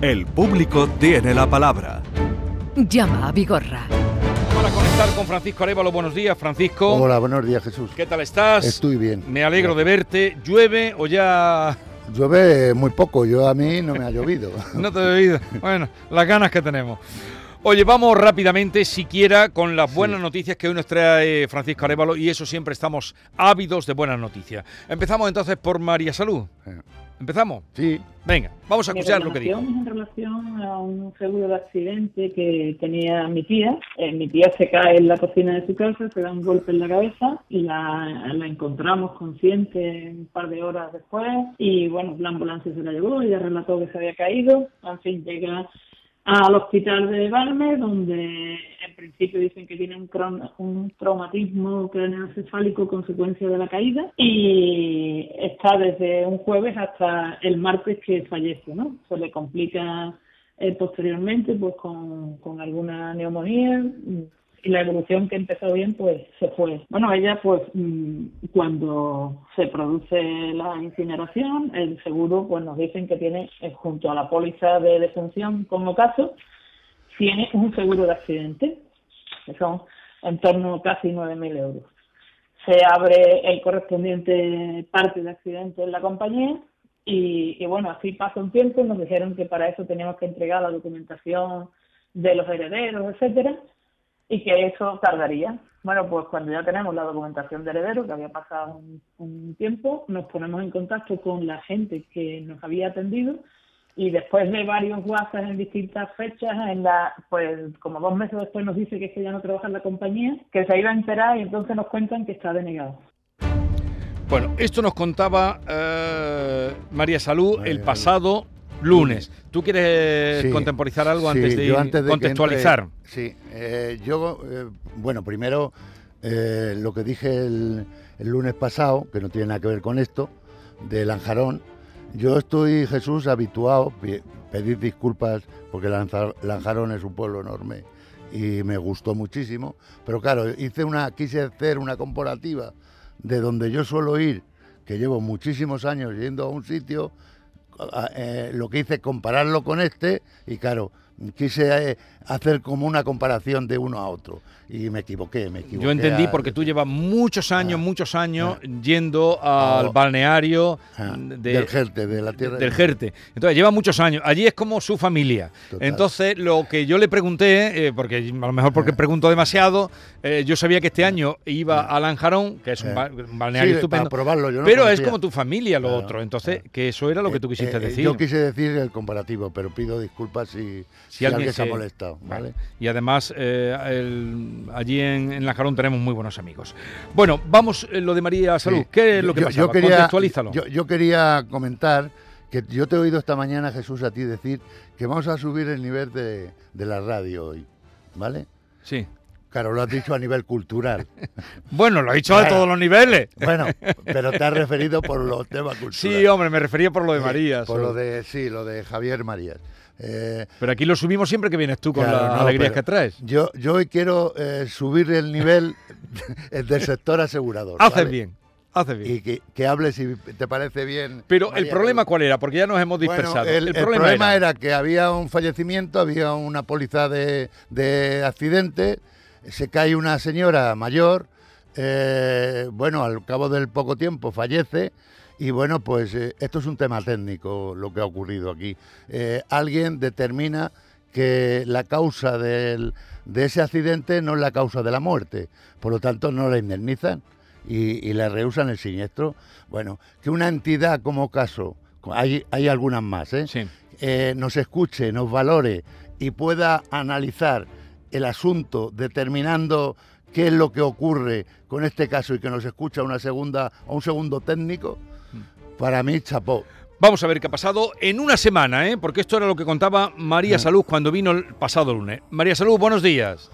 El público tiene la palabra. Llama a Vigorra. Para conectar con Francisco Arevalo, buenos días, Francisco. Hola, buenos días, Jesús. ¿Qué tal estás? Estoy bien. Me alegro de verte. ¿Llueve o ya Llueve muy poco, yo a mí no me ha llovido. no te he oído? Bueno, las ganas que tenemos. Oye, vamos rápidamente, siquiera, con las buenas noticias que hoy nos trae Francisco Arevalo, y eso siempre estamos ávidos de buenas noticias. Empezamos entonces por María Salud. Eh, ¿Empezamos? Sí, Venga, vamos a escuchar lo que dijo. en relación a un seguro de accidente que tenía mi tía. Eh, mi tía se cae en la cocina de su casa, se da un golpe en la cabeza y la, la encontramos consciente un par de horas después. Y bueno, la ambulancia se la llevó, ella relató que se había caído. En fin, llega al hospital de Balme, donde en principio dicen que tiene un, un traumatismo craneoencefálico consecuencia de la caída y está desde un jueves hasta el martes que fallece, ¿no? Se le complica eh, posteriormente pues con, con alguna neumonía y la evolución que empezó bien pues se fue. Bueno, ella pues mm, cuando se produce la incineración, el seguro pues nos dicen que tiene eh, junto a la póliza de defunción como caso, tiene un seguro de accidente, que son en torno a casi 9.000 euros. Se abre el correspondiente parte de accidente en la compañía y, bueno, así pasa un tiempo, nos dijeron que para eso teníamos que entregar la documentación de los herederos, etcétera, y que eso tardaría. Bueno, pues cuando ya tenemos la documentación de heredero, que había pasado un, un tiempo, nos ponemos en contacto con la gente que nos había atendido y después de varios WhatsApp en distintas fechas, en la, pues como dos meses después nos dice que es que ya no trabaja en la compañía, que se iba a enterar y entonces nos cuentan que está denegado. Bueno, esto nos contaba eh, María Salud María el Salud. Lunes. ¿Tú quieres Sí. contemporizar algo sí, antes de, yo ir- antes de que contextualizar? entre- sí, eh, yo, eh, bueno, primero eh, lo que dije el, el lunes pasado, que no tiene nada que ver con esto, de Lanjarón. Yo estoy, Jesús, habituado, pedir disculpas porque Lanjarón es un pueblo enorme y me gustó muchísimo, pero claro, hice una, quise hacer una comparativa de donde yo suelo ir, que llevo muchísimos años yendo a un sitio, eh, lo que hice es compararlo con este y claro, quise eh, hacer como una comparación de uno a otro y me equivoqué, me equivoqué. Yo entendí al- porque tú llevas muchos años, Ah, muchos años ah. yendo al Oh. balneario Ah, de- del Jerte, de la tierra del Jerte. Entonces lleva muchos años. Allí es como su familia. Total. Entonces lo que yo le pregunté, eh, porque a lo mejor porque pregunto demasiado, eh, yo sabía que este año iba a Lanjarón, que es un, ba- un balneario Sí, estupendo. para probarlo, yo no pero es como tu familia lo Claro, otro. Entonces, claro. que eso era lo que tú quisiste Eh, eh, decir. Yo quise decir el comparativo, pero pido disculpas si, si alguien, se ha molestado. ¿vale? Y además, eh, el- allí en, en Lanjarón tenemos muy buenos amigos. Bueno, vamos, eh, lo de María Salud. Sí. ¿Qué es lo que Yo- pasa? yo quería, Contextualízalo. Yo, yo quería comentar que yo te he oído esta mañana, Jesús, a ti decir que vamos a subir el nivel de, de la radio hoy, ¿vale? Sí. Claro, lo has dicho a nivel cultural. Bueno, lo he dicho a todos los niveles. Bueno, pero te has referido por los temas culturales. Sí, hombre, me refería por lo de Sí, María. Por lo de, sí, lo de Javier Marías. Eh, Pero aquí lo subimos siempre que vienes tú con claro, las no, alegrías que traes. Yo, yo hoy quiero eh, subir el nivel del sector asegurador. Haces ¿vale? bien, haces bien. Y que, que hables si te parece bien. Pero el problema cuál era, porque ya nos hemos Bueno, dispersado. el, el problema, era... que había un fallecimiento, había una póliza de, de accidente, se cae una señora mayor, eh, bueno, al cabo del poco tiempo fallece. Y bueno, pues eh, esto es un tema técnico lo que ha ocurrido aquí. Eh, alguien determina que la causa del- de ese accidente no es la causa de la muerte, por lo tanto no la indemnizan y, y le rehusan el siniestro. Bueno, que una entidad como caso, hay, hay algunas más, ¿eh? Sí. nos escuche, nos valore y pueda analizar el asunto determinando qué es lo que ocurre con este caso y que nos escucha una segunda o un segundo técnico, para mí chapó. Vamos a ver qué ha pasado en una semana, ¿eh? porque esto era lo que contaba María Mm. Salud cuando vino el pasado lunes. María Salud, buenos días.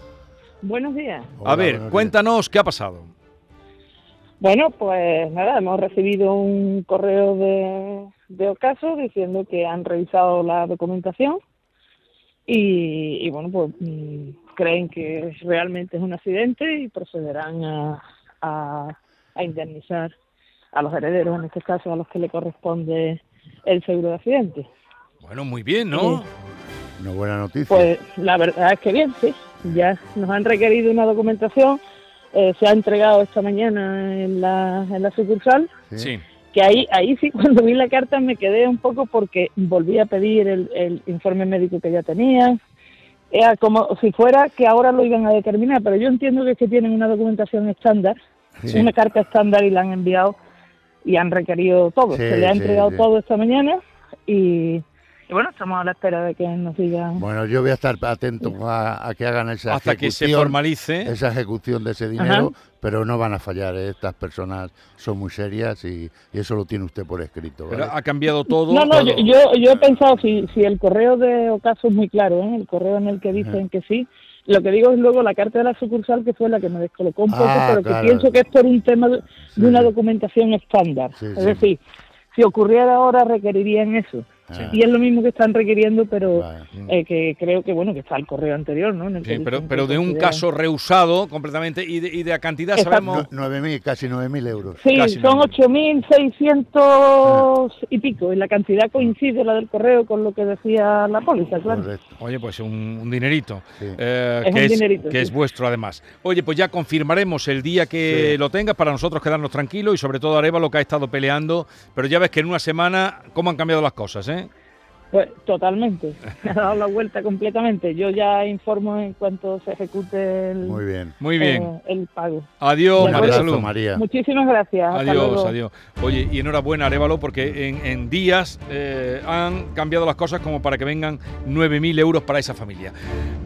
Buenos días. a ver, días. cuéntanos qué ha pasado. Bueno, pues nada, hemos recibido un correo de, de Ocaso diciendo que han revisado la documentación y, y bueno, pues mm, creen que realmente es un accidente y procederán a, a, a indemnizar a los herederos, en este caso a los que le corresponde el seguro de accidente. Bueno, muy bien, ¿no? Sí. Una buena noticia. Pues la verdad es que bien, sí. Ya nos han requerido una documentación, eh, se ha entregado esta mañana en la, en la sucursal, Sí. que ahí, ahí sí cuando vi la carta me quedé un poco porque volví a pedir el, el informe médico que ya tenía. Era como si fuera que ahora lo iban a determinar, pero yo entiendo que es que tienen una documentación estándar, Sí. una carta estándar y la han enviado y han requerido todo. Sí, se le ha entregado todo esta mañana y bueno, estamos a la espera de que nos digan. Bueno, yo voy a estar atento a, a que hagan esa Hasta que se ejecución, formalice. esa ejecución de ese dinero, pero no van a fallar. ¿eh? Estas personas son muy serias y, y eso lo tiene usted por escrito. ¿vale? Pero ha cambiado todo. No, no, todo. yo, yo, yo he pensado, si, si el correo de Ocaso es muy claro, ¿eh? el correo en el que dicen que sí, lo que digo es luego la carta de la sucursal que fue la que me descolocó un poco, Ah, pero claro. que pienso que es por un tema de, Sí, una documentación estándar. Sí, es sí. decir, si ocurriera ahora requerirían eso. Y es lo mismo que están requiriendo, pero Vale. eh, que creo que bueno que está el correo anterior, ¿no? En el que Sí, pero, pero de un caso rehusado completamente y de, y de la cantidad Exacto. sabemos. Nu- 9.000, casi 9.000 euros. Sí, Casi son no. 8.600 y pico, y la cantidad coincide, la del correo, con lo que decía la póliza, claro. Correcto. Oye, pues un, un dinerito, Sí. eh, Es que, un es, dinerito, que sí. es vuestro además. Oye, pues ya confirmaremos el día que Sí. lo tengas para nosotros quedarnos tranquilos y sobre todo Arevalo que ha estado peleando, pero ya ves que en una semana cómo han cambiado las cosas, ¿eh? Pues totalmente, me ha dado la vuelta completamente. Yo ya informo en cuanto se ejecute el, Muy bien. Muy bien. eh, el pago. Adiós, María Salud. María. Muchísimas gracias. Adiós, adiós. Oye, y enhorabuena, Arevalo, porque en, en días eh, han cambiado las cosas como para que vengan 9.000 euros para esa familia.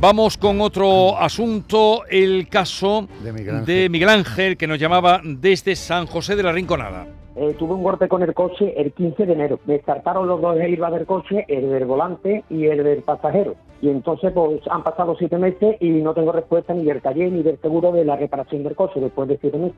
Vamos con otro asunto, el caso De Miguel Ángel. de Miguel Ángel, que nos llamaba desde San José de la Rinconada. Eh, tuve un golpe con el coche el 15 de enero. Me descartaron los dos airbags del coche, el del volante y el del pasajero. Y entonces pues han pasado siete meses y no tengo respuesta ni del taller ni del seguro de la reparación del coche después de siete meses.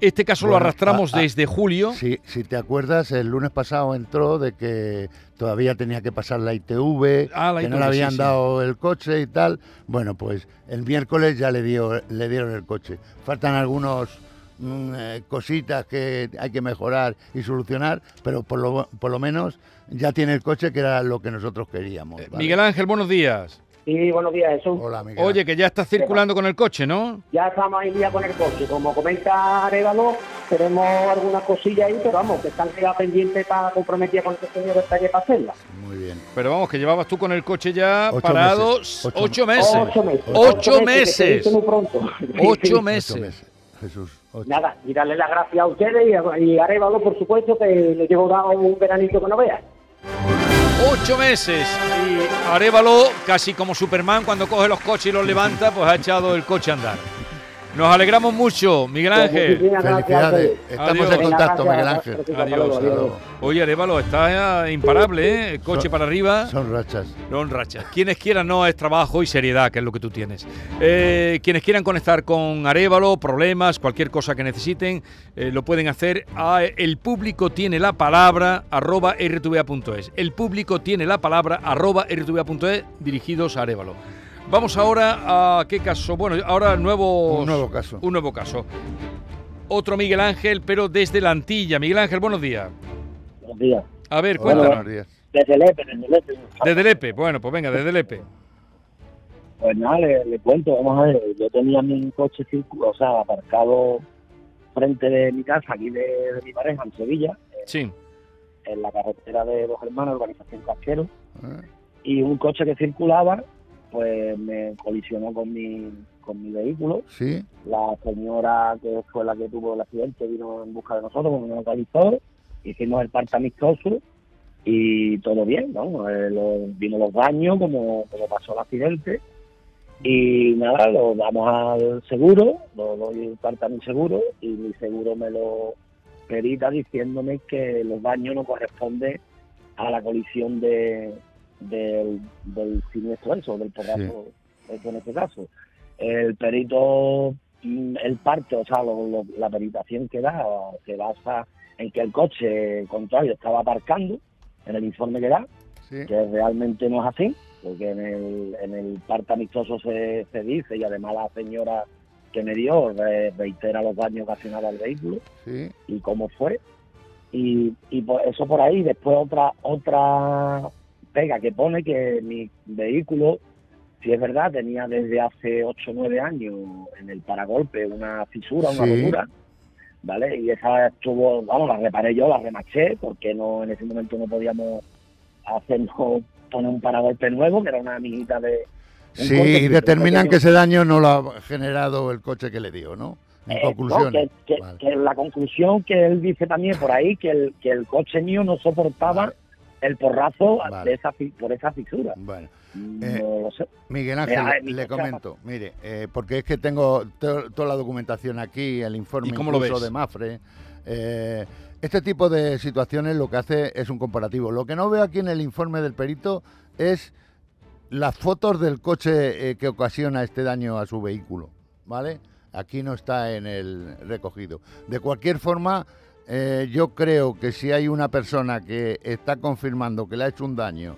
Este caso lo arrastramos ah, ah, desde julio. Si, si te acuerdas, el lunes pasado entró de que todavía tenía que pasar la ITV, Ah, la que no le sí, habían sí. dado el coche y tal. Bueno, pues el miércoles ya le, dio, le dieron el coche. Faltan algunos mm, eh, cositas que hay que mejorar y solucionar, pero por lo, por lo menos ya tiene el coche que era lo que nosotros queríamos. ¿vale? Miguel Ángel, buenos días. Y buenos días, Jesús. Hola, Miguel. Oye, que ya estás circulando con el coche, ¿no? Ya estamos ahí día con el coche. Como comenta Arevalo, tenemos algunas cosillas ahí, pero vamos, que están quedadas pendientes para comprometida con este señor del taller para hacerlas. Muy bien. Pero vamos, que llevabas tú con el coche ya Ocho parado meses. ocho, Ocho meses. Ocho meses. Ocho meses. dice muy pronto. Ocho Sí. Ocho meses. meses. Jesús. Ocho. Nada, y darle las gracias a ustedes y a, y a Arevalo, por supuesto, que le llevo dado un veranito que no veas. Ocho meses. Y Arevalo, casi como Superman, cuando coge los coches y los levanta, pues ha echado el coche a andar. Nos alegramos mucho, Miguel Pues Ángel. Felicidades. ustedes. Estamos Adiós. en contacto, Miguel. Ángel. Adiós. adiós. Oye, Arevalo, está imparable, ¿eh? Coche Son- para arriba. Son rachas. Don Racha. Quienes quieran, no, es trabajo y seriedad, que es lo que tú tienes. Eh, quienes quieran conectar con Arevalo, problemas, cualquier cosa que necesiten, eh, lo pueden hacer a el público tiene la palabra arroba rtva.es. El público tiene la palabra arroba rtva.es dirigidos a Arevalo. Vamos ahora a qué caso. Bueno, ahora nuevo Un nuevo caso. Un nuevo caso. Otro Miguel Ángel, pero desde la Antilla. Miguel Ángel, buenos días. Buenos días. A ver, Hola, cuéntanos. buenos días. Desde Lepe, desde Lepe. Desde Lepe. Bueno, pues venga, desde Lepe. Pues nada, le, le cuento, vamos a ver, yo tenía mi coche o sea, aparcado frente de mi casa, aquí de, de mi pareja, en Sevilla, Sí. en la carretera de Dos Hermanos, urbanización Casquero, ¿Eh? y un coche que circulaba, pues me colisionó con mi, con mi vehículo. Sí. La señora que fue la que tuvo el accidente vino en busca de nosotros, como nos localizó, hicimos el parte amistoso y todo bien, ¿no? Eh, lo- vino los daños, como, como pasó el accidente. Y nada, lo damos al seguro, lo doy el parte a mi seguro y mi seguro me lo perita diciéndome que los daños no corresponden a la colisión de, del, del siniestro eso, del porrazo eso en este caso. El perito, mm, el parte, o sea, lo- lo- la peritación que da se basa en que el coche contrario estaba aparcando, en el informe que da, Sí. que realmente no es así, porque en el, en el parte amistoso se, se dice y además la señora que me dio re- reitera los daños ocasionados al vehículo Sí. y cómo fue. Y, y por eso por ahí, después otra otra pega que pone que mi vehículo, si es verdad, tenía desde hace 8 o 9 años en el paragolpe una fisura, una Sí. rotura, ¿vale? Y esa estuvo, vamos, la reparé yo, la remaché, porque no en ese momento no podíamos hacernos poner un paragolpe nuevo, que era una amiguita de... un Sí, y determinan que ese daño no lo ha generado el coche que le dio, ¿no? En Eh, conclusión. no, que, que- Vale. que la conclusión que él dice también por ahí, que el, que el coche mío no soportaba Vale. El porrazo Vale. de esa, fi- por esa fisura. Bueno, No Eh, lo sé. Miguel Ángel, Mira, eh, le comento, mire, eh, porque es que tengo to- toda la documentación aquí, el informe ¿Y cómo lo incluso ves? de Mafre. eh, este tipo de situaciones lo que hace es un comparativo. Lo que no veo aquí en el informe del perito es las fotos del coche eh, que ocasiona este daño a su vehículo, ¿vale? Aquí no está en el recogido. De cualquier forma, eh, yo creo que si hay una persona que está confirmando que le ha hecho un daño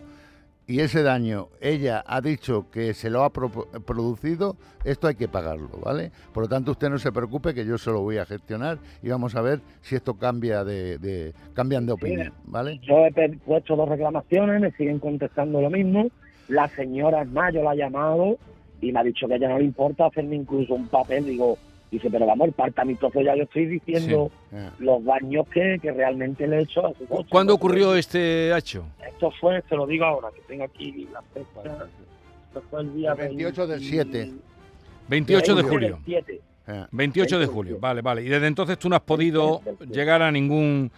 y ese daño ella ha dicho que se lo ha pro- producido, esto hay que pagarlo, ¿vale? Por lo tanto, usted no se preocupe que yo se lo voy a gestionar y vamos a ver si esto cambia de, de- cambian de opinión, ¿vale? Yo he puesto dos reclamaciones, me siguen contestando lo mismo. La señora es más, yo la he llamado y me ha dicho que a ella no le importa hacerme incluso un papel. Digo, dice, pero vamos, el partamitrozo ya yo estoy diciendo los daños que, que realmente le he hecho a su coche. ¿Cuándo ocurrió este hecho? Esto fue, te lo digo ahora, que tengo aquí la fecha. Esto fue el día El 28 del 7. 28 de julio. 7. eh. 28 de julio, vale, vale. Y desde entonces tú no has podido llegar a ningún...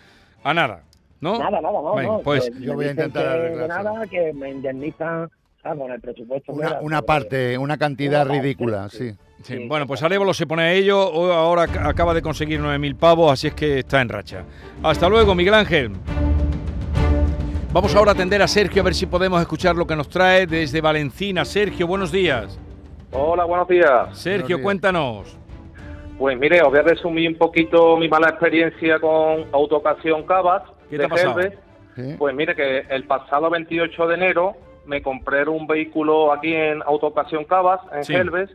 a nada, ¿no? Nada, nada, no, Venga, no. pues que yo voy a intentar arreglárselo. nada, que me indemnizan con el presupuesto. Una, una parte, una cantidad Una parte, ridícula, sí. sí. Sí, Sí, bueno, pues Arevalo se pone a ello, ahora ac- acaba de conseguir 9.000 pavos, así es que está en racha. Hasta luego, Miguel Ángel. Vamos ahora a atender a Sergio a ver si podemos escuchar lo que nos trae desde Valencina. Sergio, buenos días. Hola, buenos días. Sergio, días. cuéntanos. Pues mire, os voy a resumir un poquito mi mala experiencia con Autocasión Cabas ¿Qué te de ha pasado? Gelbes. sí. Pues mire que el pasado 28 de enero me compré un vehículo aquí en Autocasión Cabas, en Sí. Gelbes.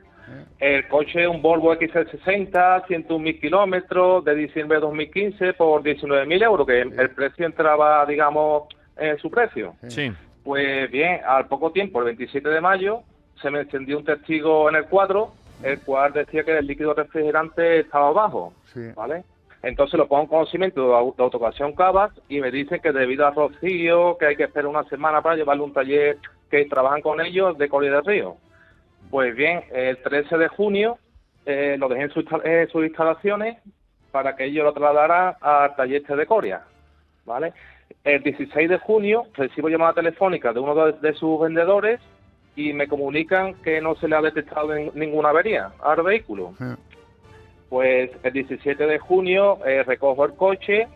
El coche, un Volvo XC60, 101.000 kilómetros, de diciembre de 2015, por 19.000 euros, que el precio entraba, digamos, en su precio. Sí. Pues bien, al poco tiempo, el 27 de mayo, se me encendió un testigo en el cuadro, el cual decía que el líquido refrigerante estaba bajo, Sí. ¿vale? Entonces lo pongo en conocimiento de de autocasión Cabas y me dicen que debido al rocío, que hay que esperar una semana para llevarle a un taller que trabajan con ellos de Coria del Río. Pues bien, el 13 de junio eh, lo dejé en, su en sus instalaciones para que ellos lo trasladaran al taller este de Coria, ¿vale? El 16 de junio recibo llamada telefónica de uno de, de sus vendedores y me comunican que no se le ha detectado nin- ninguna avería al vehículo. Eh. Pues el 17 de junio eh, recojo el coche,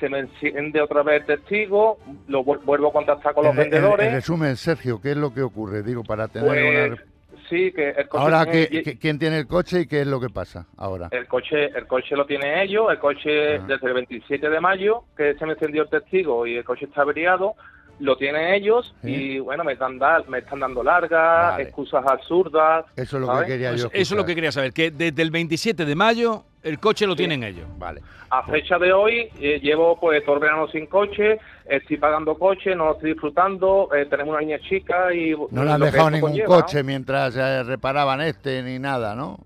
se me enciende otra vez el testigo, lo vu- vuelvo a contactar con los En, en- vendedores. en resumen, Sergio, ¿qué es lo que ocurre? Digo, para tener pues, una... sí, que el coche Ahora, tiene- ¿qué- qué- ¿quién tiene el coche y qué es lo que pasa ahora? El coche, el coche lo tiene ellos, el coche Ah. desde el 27 de mayo, que se me encendió el testigo y el coche está averiado, lo tienen ellos Sí. y bueno, me están, da- me están dando largas, Vale. excusas absurdas. Eso es lo ¿sabes? que quería Pues yo eso es lo que quería saber, que desde el 27 de mayo el coche lo tienen ellos. Vale. A fecha de hoy eh, llevo pues todo el verano sin coche, estoy pagando coche, no lo estoy disfrutando, eh, tenemos una niña chica y... No le han dejado ningún conlleva, ¿no? coche mientras eh, reparaban este ni nada, ¿no?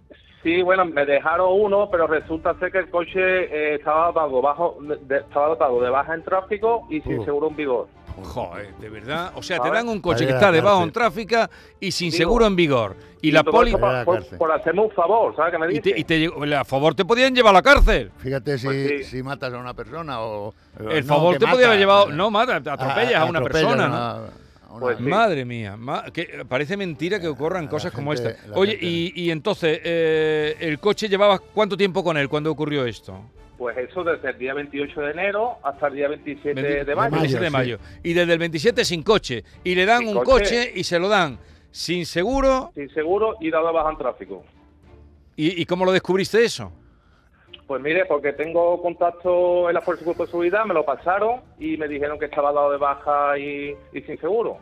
Sí, bueno, me dejaron uno, pero resulta ser que el coche eh, estaba dotado bajo, de, estaba dotado de baja en tráfico y sin Uh. seguro en vigor. Joder, de verdad. O sea, te dan un coche que está debajo en tráfico y sin Digo, seguro en vigor. Y, la poli... por, por- hacerme un favor, ¿sabes qué me Y te, y te llegó- a favor te podían llevar a la cárcel. Fíjate si, Pues sí. si matas a una persona o... El no, favor te podía haber llevado... eh, No, mata, te atropellas a, una persona, Pues sí. Madre mía, ma- que parece mentira que ocurran la cosas como esta. Oye, y, y entonces, eh, ¿el coche llevabas cuánto tiempo con él cuando ocurrió esto? Pues eso desde el día 28 de enero hasta el día 27 Veinti- de mayo. 27 de mayo. Y desde el 27 sin coche. Y le dan Sin un coche. coche y se lo dan sin seguro. Sin seguro y dado baja en tráfico. ¿Y, y cómo lo descubriste eso? Pues mire, porque tengo contacto en la Fuerza de Cuerpo de Seguridad, me lo pasaron y me dijeron que estaba dado de baja y, y sin seguro.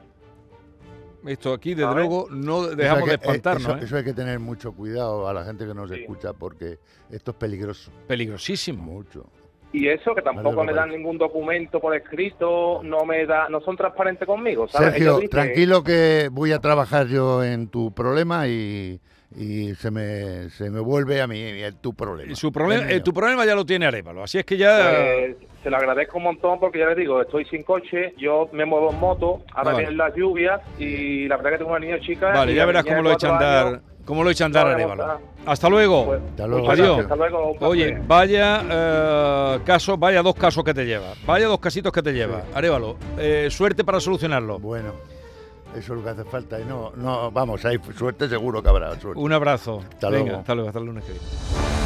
Esto aquí, desde luego, no dejamos que- de eh, espantarnos. Eso, ¿eh? eso hay que tener mucho cuidado a la gente que nos Sí. escucha porque esto es peligroso, Peligrosísimo. mucho. y eso que tampoco Vale, me dan ningún documento por escrito, no me da, no son transparentes conmigo, ¿sabes? Sergio, dicen- tranquilo que voy a trabajar yo en tu problema y, y se, me, se me vuelve a mí tu problema. Su problema, El eh, tu problema ya lo tiene Arevalo, así es que ya... Pues, se lo agradezco un montón porque ya les digo, estoy sin coche, yo me muevo en moto, ahora Ah, vale. vienen las lluvias y la verdad que tengo una niña chica. Vale, ya verás cómo lo echa a cuatro andar, años, cómo lo echa a andar Arevalo. no, Hasta luego. pues, Hasta luego. muchas Adiós. gracias, hasta luego, un Oye, vaya eh, caso, vaya dos casos que te lleva, vaya dos casitos que te lleva. Sí. Arevalo, eh, suerte para solucionarlo. Bueno, eso es lo que hace falta. Y no, no, vamos, hay suerte seguro que habrá suerte. Un abrazo. Hasta Venga, luego. hasta luego, hasta el lunes que viene.